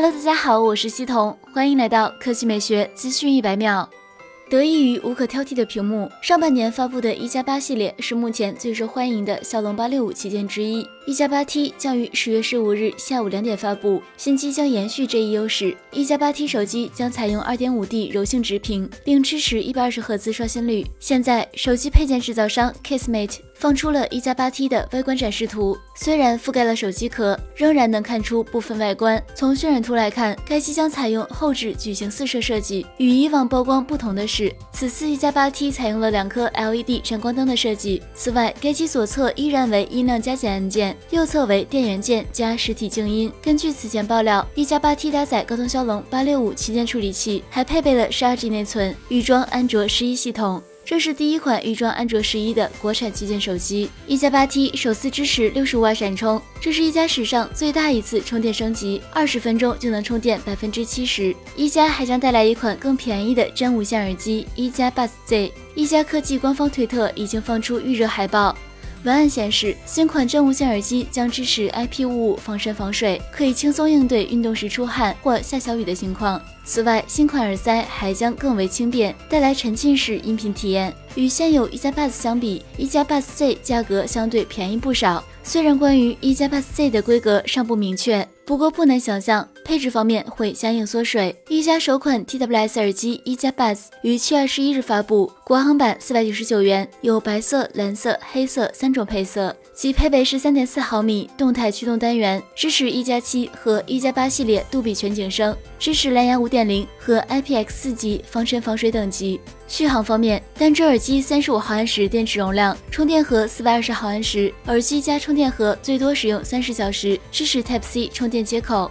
Hello，大家好，我是西彤，欢迎来到科技美学资讯一百秒。得益于无可挑剔的屏幕，上半年发布的一加八系列是目前最受欢迎的骁龙八六五旗舰之一。一加八 T 将于十月十五日下午两点发布，新机将延续这一优势。一加八 T 手机将采用二点五 D 柔性直屏，并支持一百二十赫兹刷新率。现在，手机配件制造商 Kismate。放出了一加八 T 的外观展示图，虽然覆盖了手机壳，仍然能看出部分外观。从渲染图来看，该机将采用后置矩形四摄设计。与以往曝光不同的是，此次一加八 T 采用了两颗 LED 闪光灯的设计。此外，该机左侧依然为音量加减按键，右侧为电源键加实体静音。根据此前爆料，一加八 T 搭载高通骁龙八六五旗舰处理器，还配备了十二 G 内存，预装安卓十一系统。这是第一款预装安卓十一的国产旗舰手机，一加八 T 首次支持六十五瓦闪充，这是一加史上最大一次充电升级，二十分钟就能充电百分之七十。一加还将带来一款更便宜的真无线耳机一加 Buds Z。一加科技官方推特已经放出预热海报。文案显示，新款真无线耳机将支持 IP55 防尘防水，可以轻松应对运动时出汗或下小雨的情况。此外，新款耳塞还将更为轻便，带来沉浸式音频体验。与现有一加 Buds 相比，一加 Buds Z 价格相对便宜不少。虽然关于一加 Buds Z 的规格尚不明确。不过不难想象，配置方面会相应缩水。一加首款 TWS 耳机一加 Buds 于七月二十一日发布，国行版四百九十九元，有白色、蓝色、黑色三种配色，其配备是三点四毫米动态驱动单元，支持一加七和一加八系列杜比全景声，支持蓝牙五点零和 IPX 四级防尘防水等级。续航方面，单只耳机三十五毫安时电池容量，充电盒四百二十毫安时，耳机加充电盒最多使用三十小时，支持 Type C 充电接口。